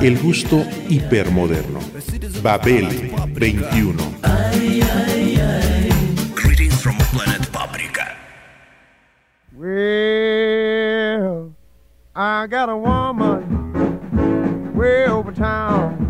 El gusto hipermoderno. Babel 21. Greetings from planet Paprika. Well, I got a woman way over town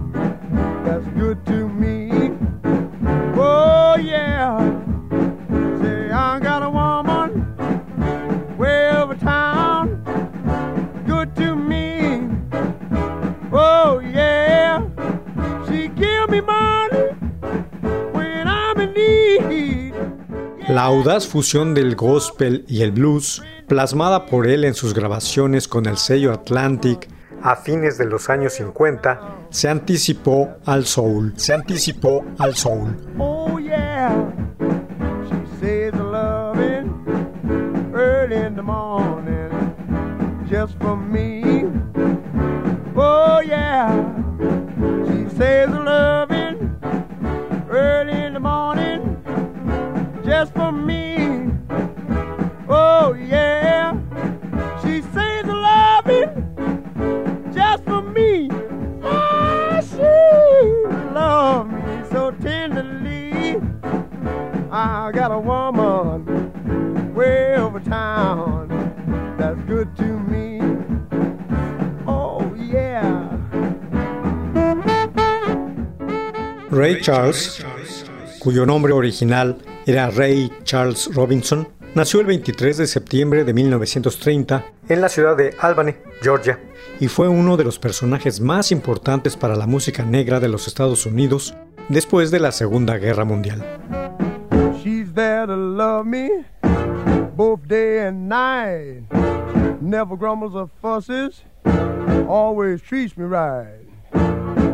audaz fusión del gospel y el blues, plasmada por él en sus grabaciones con el sello Atlantic a fines de los años 50, se anticipó al soul. Se anticipó al soul. Oh I got a woman way over town that's good to me. Oh yeah. Ray Charles, cuyo nombre original era Ray Charles Robinson, nació el 23 de septiembre de 1930 en la ciudad de Albany, Georgia, y fue uno de los personajes más importantes para la música negra de los Estados Unidos después de la Segunda Guerra Mundial. There to love me both day and night. Never grumbles or fusses, always treats me right.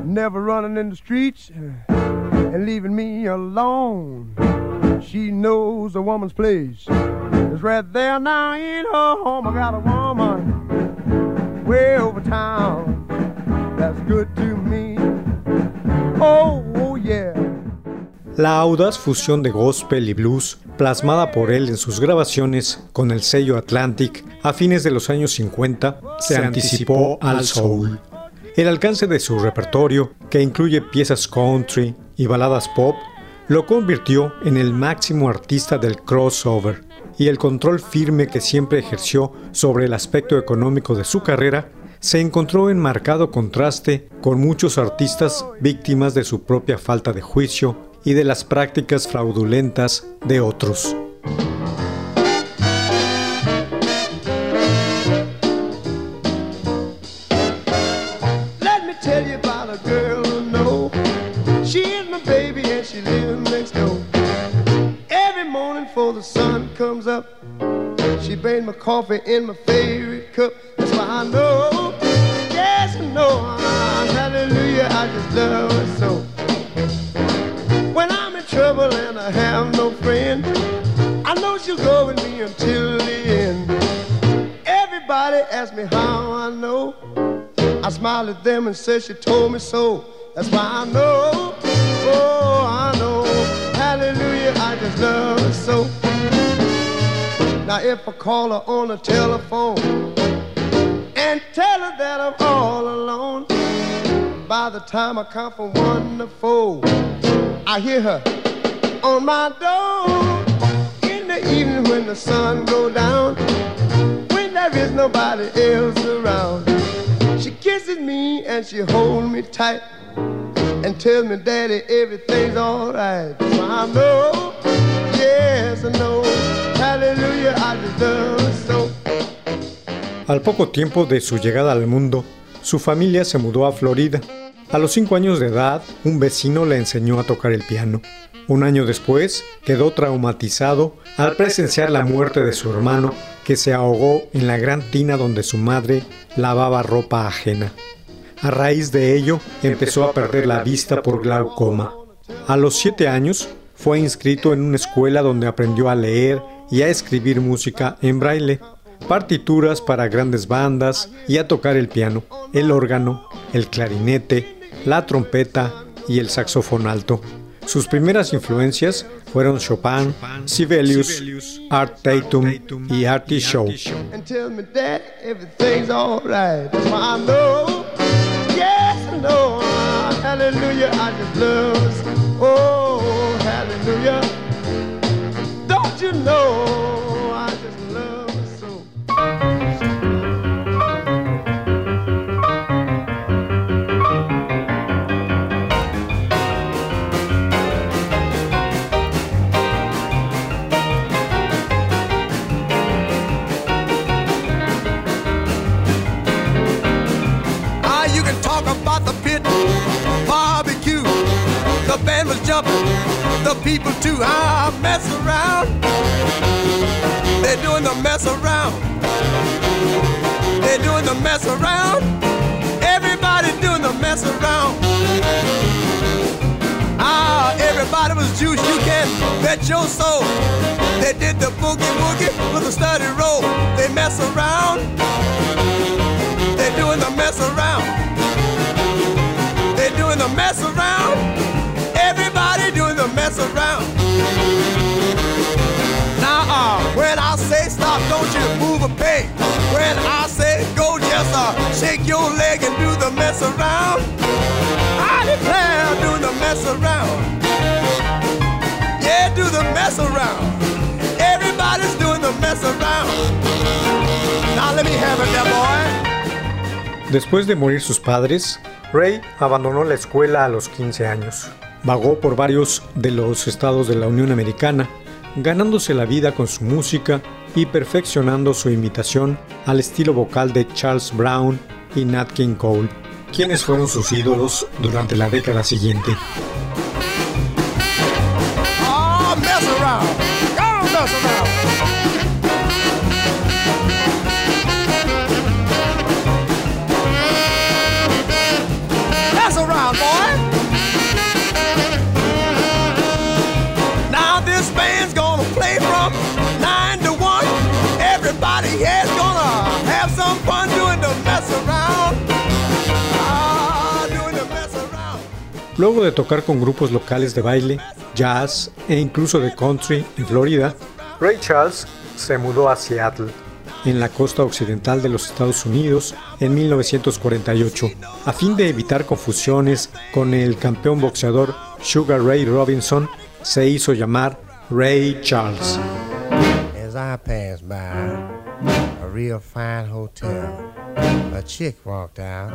Never running in the streets eh, and leaving me alone. She knows a woman's place is right there now in her home. I got a woman way over town La audaz fusión de gospel y blues, plasmada por él en sus grabaciones con el sello Atlantic a fines de los años 50, se, anticipó al soul. El alcance de su repertorio, que incluye piezas country y baladas pop, lo convirtió en el máximo artista del crossover, y el control firme que siempre ejerció sobre el aspecto económico de su carrera se encontró en marcado contraste con muchos artistas víctimas de su propia falta de juicio y de las prácticas fraudulentas de otros. My coffee in my favorite cup. That's why I know, yes I know, ah, hallelujah, I just love her so. Trouble and I have no friend, I know she'll go with me until the end. Everybody asks me how I know. I smile at them and say she told me so. That's why I know, oh, I know, hallelujah, I just love her so. Now if I call her on the telephone and tell her that I'm all alone, by the time I count from one to four, I hear her on my door. In the evening when the sun go down, when there is nobody else around. She kisses me and she holds me tight and tells me, Daddy, everything's alright. Al poco tiempo de su llegada al mundo, su familia se mudó a Florida. A los 5 años de edad, un vecino le enseñó a tocar el piano. Un año después, quedó traumatizado al presenciar la muerte de su hermano, que se ahogó en la gran tina donde su madre lavaba ropa ajena. A raíz de ello, empezó a perder la vista por glaucoma. A los siete años, fue inscrito en una escuela donde aprendió a leer y a escribir música en braille, partituras para grandes bandas y a tocar el piano, el órgano, el clarinete, la trompeta y el saxofón alto. Sus primeras influencias fueron Chopin, Sibelius, Art Tatum y Artie Shaw. Your soul. They did the boogie woogie with a study roll. They mess around. They're doing the mess around. They're doing the mess around Everybody doing the mess around. Now, uh, when I say stop, don't you move a peg. When I say go, just uh, shake your leg and do the mess around. I declare, do the mess around. Después de morir sus padres, Ray abandonó la escuela a los 15 años. Vagó por varios de los estados de la Unión Americana, ganándose la vida con su música y perfeccionando su imitación al estilo vocal de Charles Brown y Nat King Cole, quienes fueron sus ídolos durante la década siguiente. Luego de tocar con grupos locales de baile, jazz e incluso de country en Florida, Ray Charles se mudó a Seattle, en la costa occidental de los Estados Unidos, en 1948, a fin de evitar confusiones con el campeón boxeador Sugar Ray Robinson, se hizo llamar Ray Charles. As I passed by a real fine hotel, a chick walked out.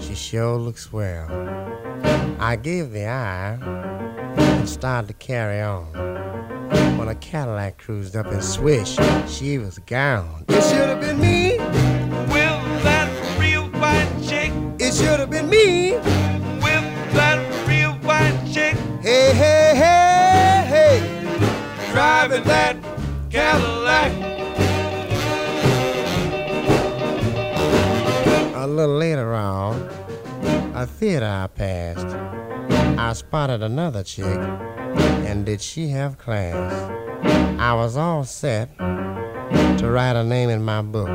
She sure looks swell. I gave the eye and started to carry on. When a Cadillac cruised up and swish, she was gone. It should have been me. With that real white chick. It should have been me. With that real white chick. Hey, hey, hey, hey. Driving that Cadillac. A little later on, a theater I passed, I spotted another chick, did she have class? I was all set to write her name in my book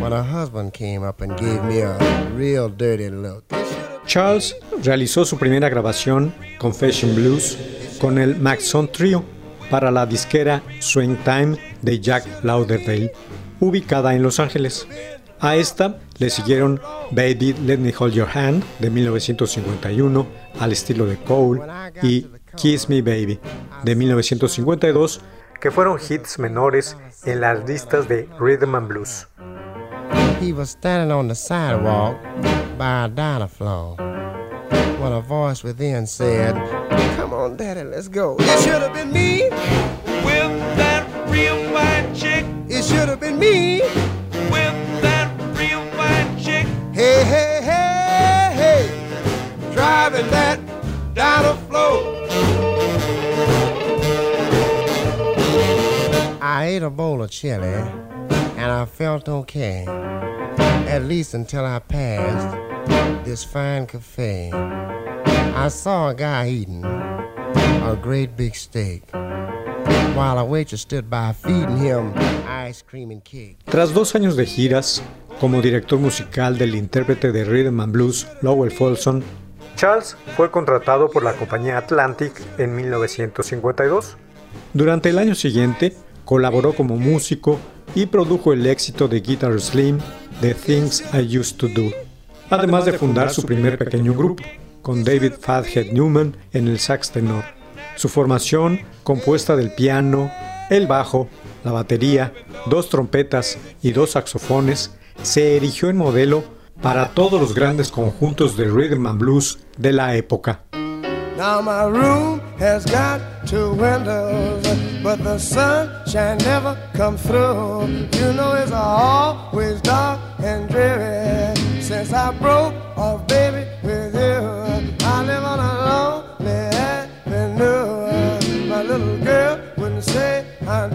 when her husband came up and gave me a real dirty look. Charles realizó su primera grabación, Confession Blues, con el Maxon Trio para la disquera Swing Time de Jack Lauderdale, ubicada en Los Ángeles. A esta le siguieron Baby Let Me Hold Your Hand de 1951 al estilo de Cole y Kiss Me Baby de 1952 que fueron hits menores en las listas de Rhythm and Blues. He was standing on the sidewalk by a diner floor when a voice within said, Come on, Daddy, let's go. It should have been me with that real white chick. It should have been me Hey, hey, hey, hey, driving that the floor. I ate a bowl of chili and I felt okay, at least until I passed this fine cafe, I saw a guy eating a great big steak while a waitress stood by feeding him ice cream and cake. Tras dos años de giras, como director musical del intérprete de rhythm and blues Lowell Folsom, Charles fue contratado por la compañía Atlantic en 1952. Durante el año siguiente, colaboró como músico y produjo el éxito de Guitar Slim, The Things I Used to Do, además de fundar su primer pequeño grupo, con David Fathead Newman en el sax tenor. Su formación, compuesta del piano, el bajo, la batería, dos trompetas y dos saxofones, se erigió en modelo para todos los grandes conjuntos de rhythm and blues de la época. Now my room has got two windows, but the sunshine never come through. You know it's always dark and dreary since I broke off, baby, with you. I live on a lonely avenue. My little girl wouldn't say I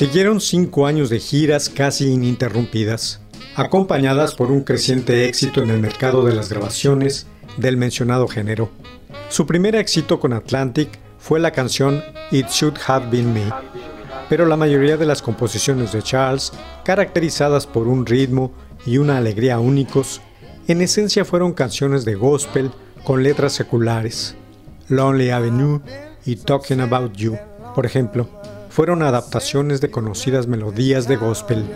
Siguieron cinco años de giras casi ininterrumpidas, acompañadas por un creciente éxito en el mercado de las grabaciones del mencionado género. Su primer éxito con Atlantic fue la canción It Should Have Been Me, pero la mayoría de las composiciones de Charles, caracterizadas por un ritmo y una alegría únicos, en esencia fueron canciones de gospel con letras seculares. Lonely Avenue y Talking About You, por ejemplo, fueron adaptaciones de conocidas melodías de gospel.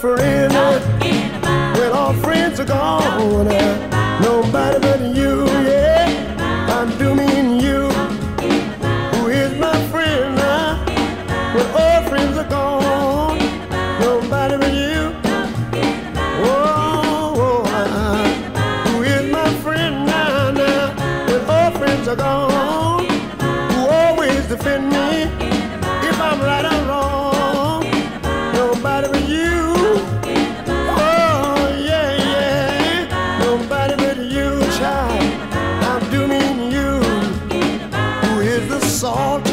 Friend salt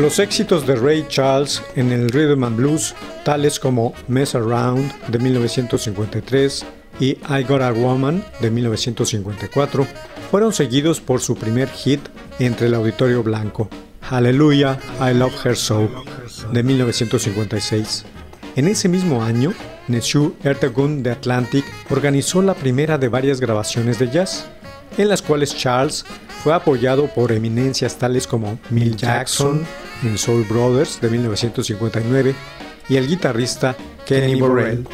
Los éxitos de Ray Charles en el rhythm and blues, tales como Mess Around de 1953 y I Got a Woman de 1954, fueron seguidos por su primer hit entre el auditorio blanco, Hallelujah, I Love Her So de 1956. En ese mismo año, Neshu Ertegun de Atlantic organizó la primera de varias grabaciones de jazz, en las cuales Charles fue apoyado por eminencias tales como Mill Jackson en Soul Brothers de 1959 y el guitarrista Kenny Burrell.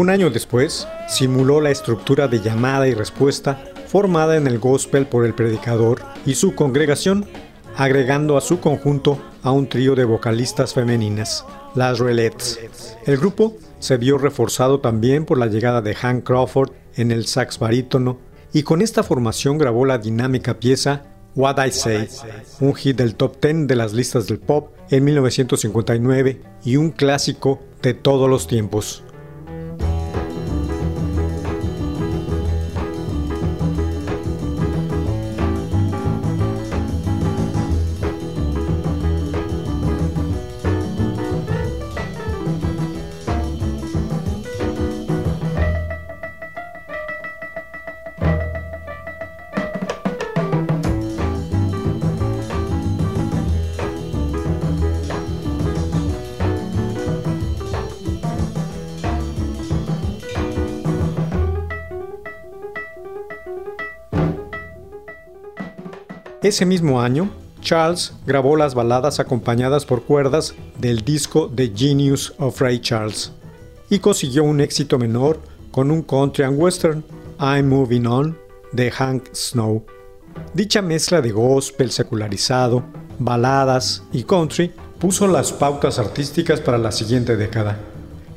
Un año después, simuló la estructura de llamada y respuesta formada en el gospel por el predicador y su congregación, agregando a su conjunto a un trío de vocalistas femeninas, las Relettes. El grupo se vio reforzado también por la llegada de Hank Crawford en el sax barítono y con esta formación grabó la dinámica pieza What I Say, un hit del top 10 de las listas del pop en 1959 y un clásico de todos los tiempos. Ese mismo año, Charles grabó las baladas acompañadas por cuerdas del disco The Genius of Ray Charles y consiguió un éxito menor con un country and western, I'm Moving On, de Hank Snow. Dicha mezcla de gospel secularizado, baladas y country puso las pautas artísticas para la siguiente década.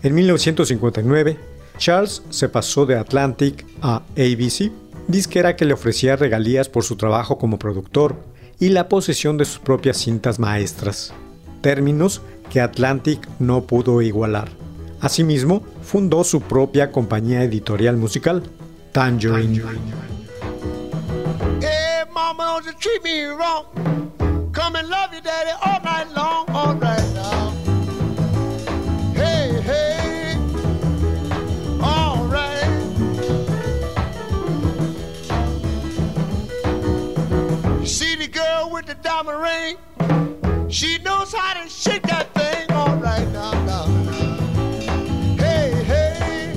En 1959, Charles se pasó de Atlantic a ABC disquera que le ofrecía regalías por su trabajo como productor y la posesión de sus propias cintas maestras, términos que Atlantic no pudo igualar. Asimismo, fundó su propia compañía editorial musical, Tangerine. With the diamond ring. She knows how to shake that thing all right now, now, Hey, hey,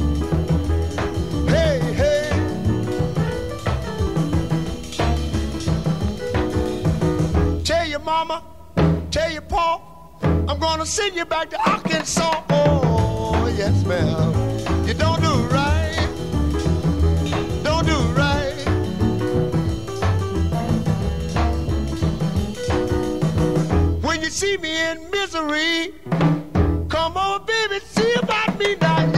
hey, hey. Tell your mama, tell your pa, I'm gonna send you back to Arkansas. Oh, yes, ma'am. See me in misery. Come on, baby, see about me now,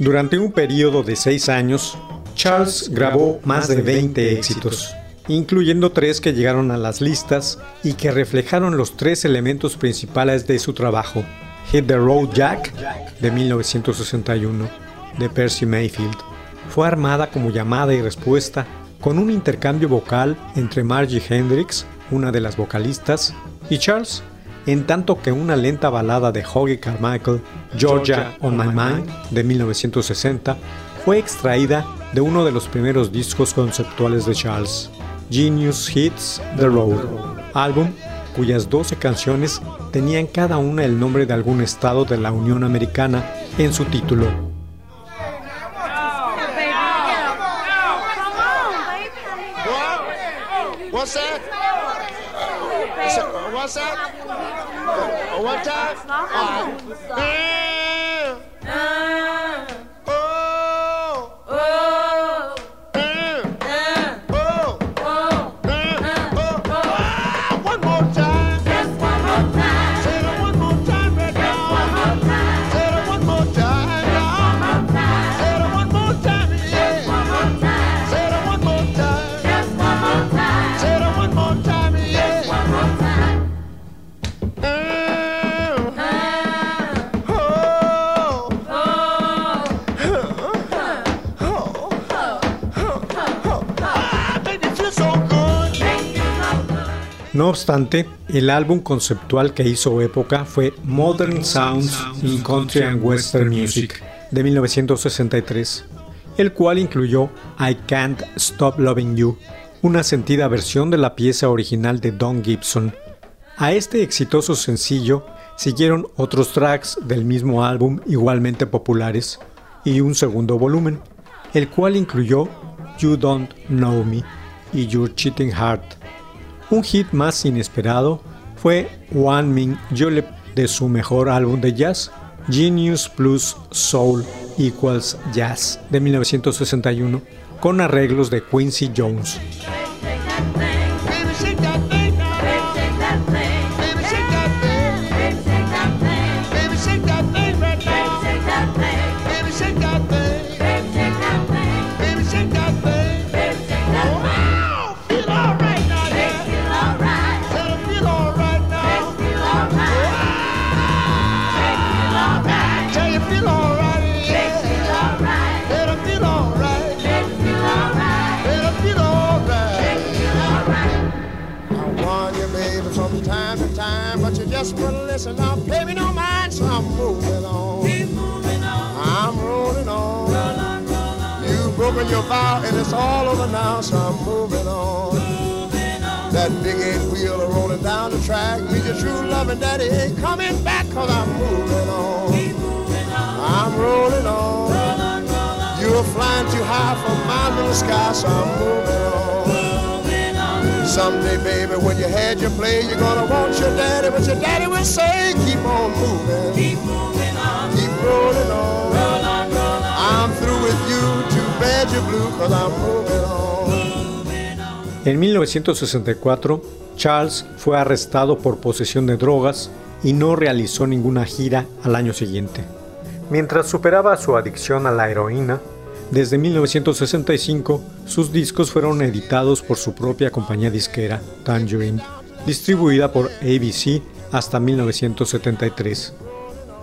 Durante un periodo de seis años, Charles grabó más de 20 éxitos, incluyendo tres que llegaron a las listas y que reflejaron los tres elementos principales de su trabajo. Hit the Road Jack, de 1961, de Percy Mayfield, fue armada como llamada y respuesta con un intercambio vocal entre Margie Hendrix, una de las vocalistas, Y Charles, en tanto que una lenta balada de Hoggy Carmichael, Georgia on My Mind, de 1960, fue extraída de uno de los primeros discos conceptuales de Charles, Genius Hits The Road, álbum cuyas 12 canciones tenían cada una el nombre de algún estado de la Unión Americana en su título. What's that? What's that? What time? All right. Obstante, el álbum conceptual que hizo época fue Modern Sounds in Country and Western Music de 1963, el cual incluyó I Can't Stop Loving You, una sentida versión de la pieza original de Don Gibson. A este exitoso sencillo siguieron otros tracks del mismo álbum igualmente populares y un segundo volumen, el cual incluyó You Don't Know Me y Your Cheating Heart. Un hit más inesperado fue One Min Julep de su mejor álbum de jazz, Genius Plus Soul Equals Jazz de 1961, con arreglos de Quincy Jones. Listen. Now, pay me no mind, so I'm moving on. I'm rolling on. You've broken your vow, and it's all over now, so I'm moving on. That big eight wheel are rolling down the track. Means your true loving daddy ain't coming back, cause I'm moving on. I'm rolling on. You're flying too high for my little sky, so I'm moving on. Someday, baby, when you had your play, you're gonna want your daddy. But your daddy will say, keep on moving. Keep moving on. Keep rolling on. Roll on, roll on. I'm through with you. Too bad you're blue, cause I'm moving on. En 1964, Charles fue arrestado por posesión de drogas y no realizó ninguna gira al año siguiente. Mientras superaba su adicción a la heroína, desde 1965 sus discos fueron editados por su propia compañía disquera, Tangerine, distribuida por ABC hasta 1973.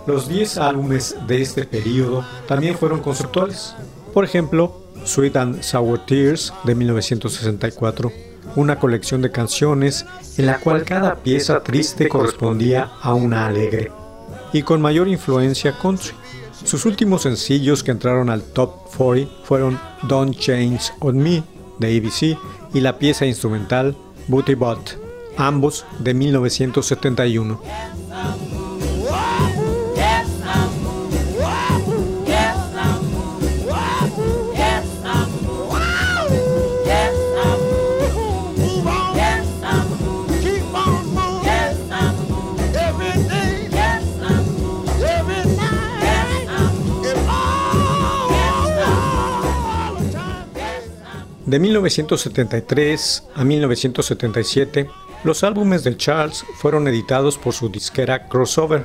Los 10 álbumes de este periodo también fueron conceptuales. Por ejemplo, Sweet and Sour Tears de 1964, una colección de canciones en la cual cada pieza triste correspondía a una alegre, y con mayor influencia country. Sus últimos sencillos que entraron al top 40 fueron Don't Change on Me de ABC y la pieza instrumental Booty Butt, ambos de 1971. De 1973 a 1977, los álbumes de Charles fueron editados por su disquera Crossover.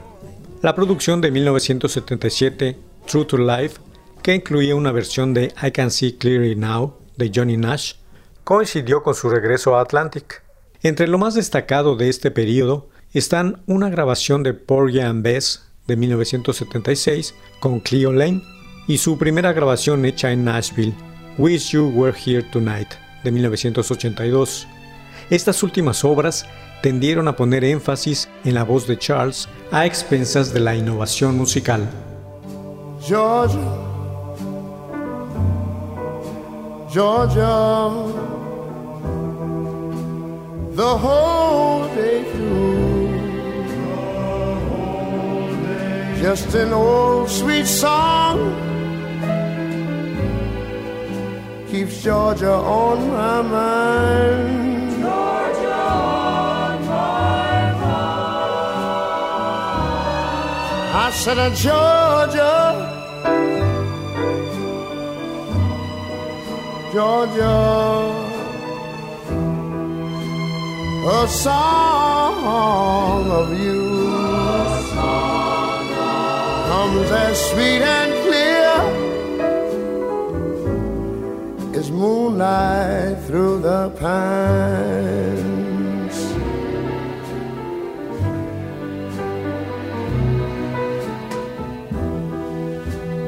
La producción de 1977, True to Life, que incluía una versión de I Can See Clearly Now de Johnny Nash, coincidió con su regreso a Atlantic. Entre lo más destacado de este periodo están una grabación de Porgy and Bess de 1976 con Cleo Lane y su primera grabación hecha en Nashville, Wish You Were Here Tonight, de 1982. Estas últimas obras tendieron a poner énfasis en la voz de Charles a expensas de la innovación musical. Georgia, Georgia, the whole day through. Just an old sweet song keeps Georgia on my mind. Georgia on my mind. I said, uh, Georgia. Georgia, a song of you comes as sweet and moonlight through the pines.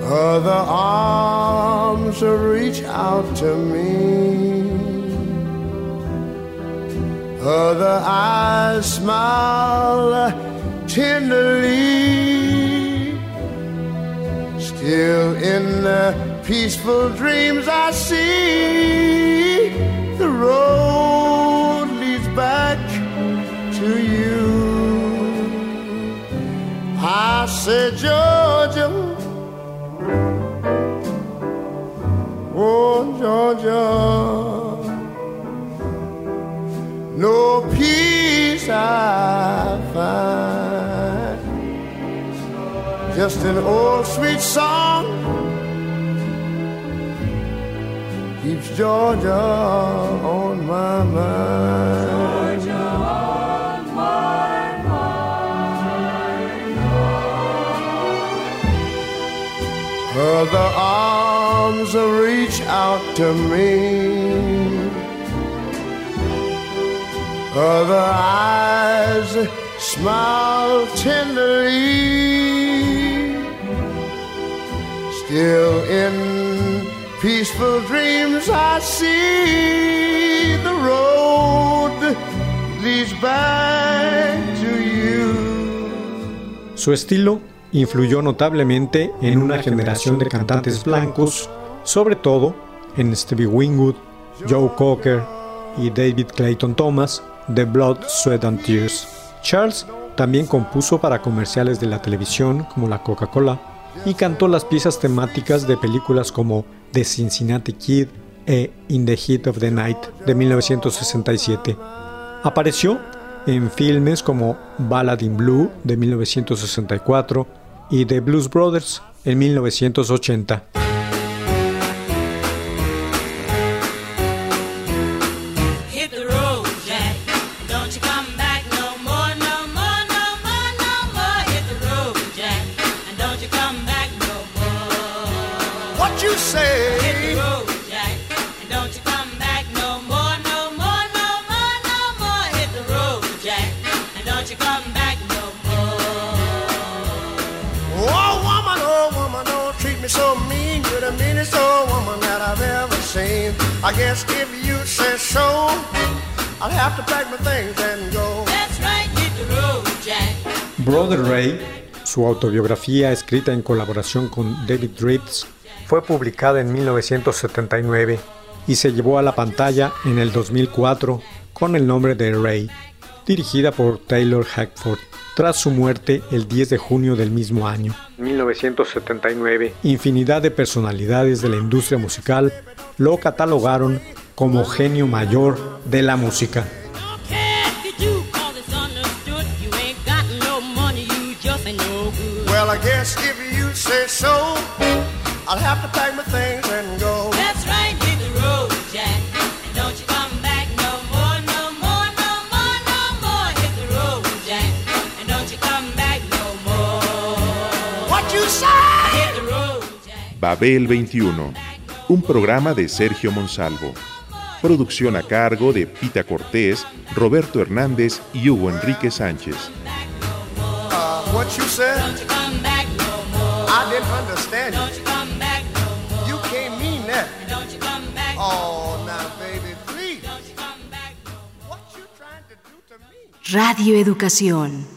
Other arms reach out to me. Other eyes smile tenderly. Peaceful dreams I see, the road leads back to you. I said, Georgia. Oh, Georgia, no peace I find. Just an old sweet song Georgia on my mind. Georgia on arms reach out to me. Other eyes smile tenderly. Still in peaceful dreams, I see the road to you. Su estilo influyó notablemente en una generación de cantantes blancos, sobre todo en Stevie Wingwood, Joe Cocker y David Clayton Thomas de Blood, Sweat and Tears. Charles también compuso para comerciales de la televisión como la Coca-Cola y cantó las piezas temáticas de películas como The Cincinnati Kid e In the Heat of the Night de 1967. Apareció en filmes como Ballad in Blue de 1964 y The Blues Brothers en 1980. Su autobiografía escrita en colaboración con David Ritz, fue publicada en 1979 y se llevó a la pantalla en el 2004 con el nombre de Ray, dirigida por Taylor Hackford, tras su muerte el 10 de junio del mismo año. 1979. Infinidad de personalidades de la industria musical lo catalogaron como genio mayor de la música. Say so, I'll have to pack my things and go. That's right, hit the road, Jack. And don't you come back no more, no more, no more, no more. Hit the road, Jack. And don't you come back no more. What you say? Hit the road, Jack. Babel 21, un programa de Sergio Monsalvo. Producción a cargo de Pita Cortés, Roberto Hernández y Hugo Enrique Sánchez. Uh, what you said? Radio Educación.